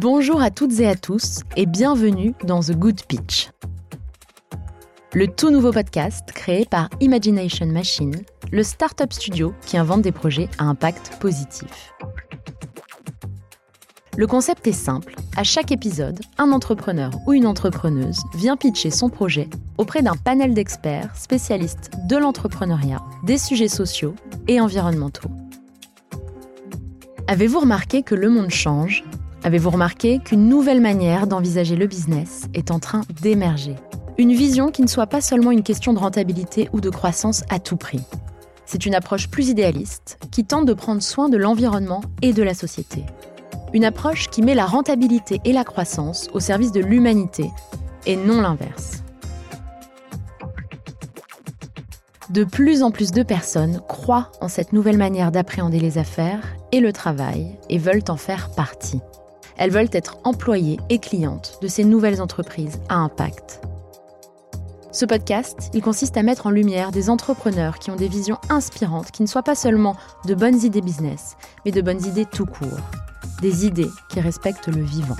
Bonjour à toutes et à tous et bienvenue dans The Good Pitch. Le tout nouveau podcast créé par Imagination Machine, le startup studio qui invente des projets à impact positif. Le concept est simple. À chaque épisode, un entrepreneur ou une entrepreneuse vient pitcher son projet auprès d'un panel d'experts spécialistes de l'entrepreneuriat, des sujets sociaux et environnementaux. Avez-vous remarqué que le monde change? Avez-vous remarqué qu'une nouvelle manière d'envisager le business est en train d'émerger? Une vision qui ne soit pas seulement une question de rentabilité ou de croissance à tout prix. C'est une approche plus idéaliste qui tente de prendre soin de l'environnement et de la société. Une approche qui met la rentabilité et la croissance au service de l'humanité et non l'inverse. De plus en plus de personnes croient en cette nouvelle manière d'appréhender les affaires et le travail et veulent en faire partie. Elles veulent être employées et clientes de ces nouvelles entreprises à impact. Ce podcast, il consiste à mettre en lumière des entrepreneurs qui ont des visions inspirantes, qui ne soient pas seulement de bonnes idées business, mais de bonnes idées tout court. Des idées qui respectent le vivant.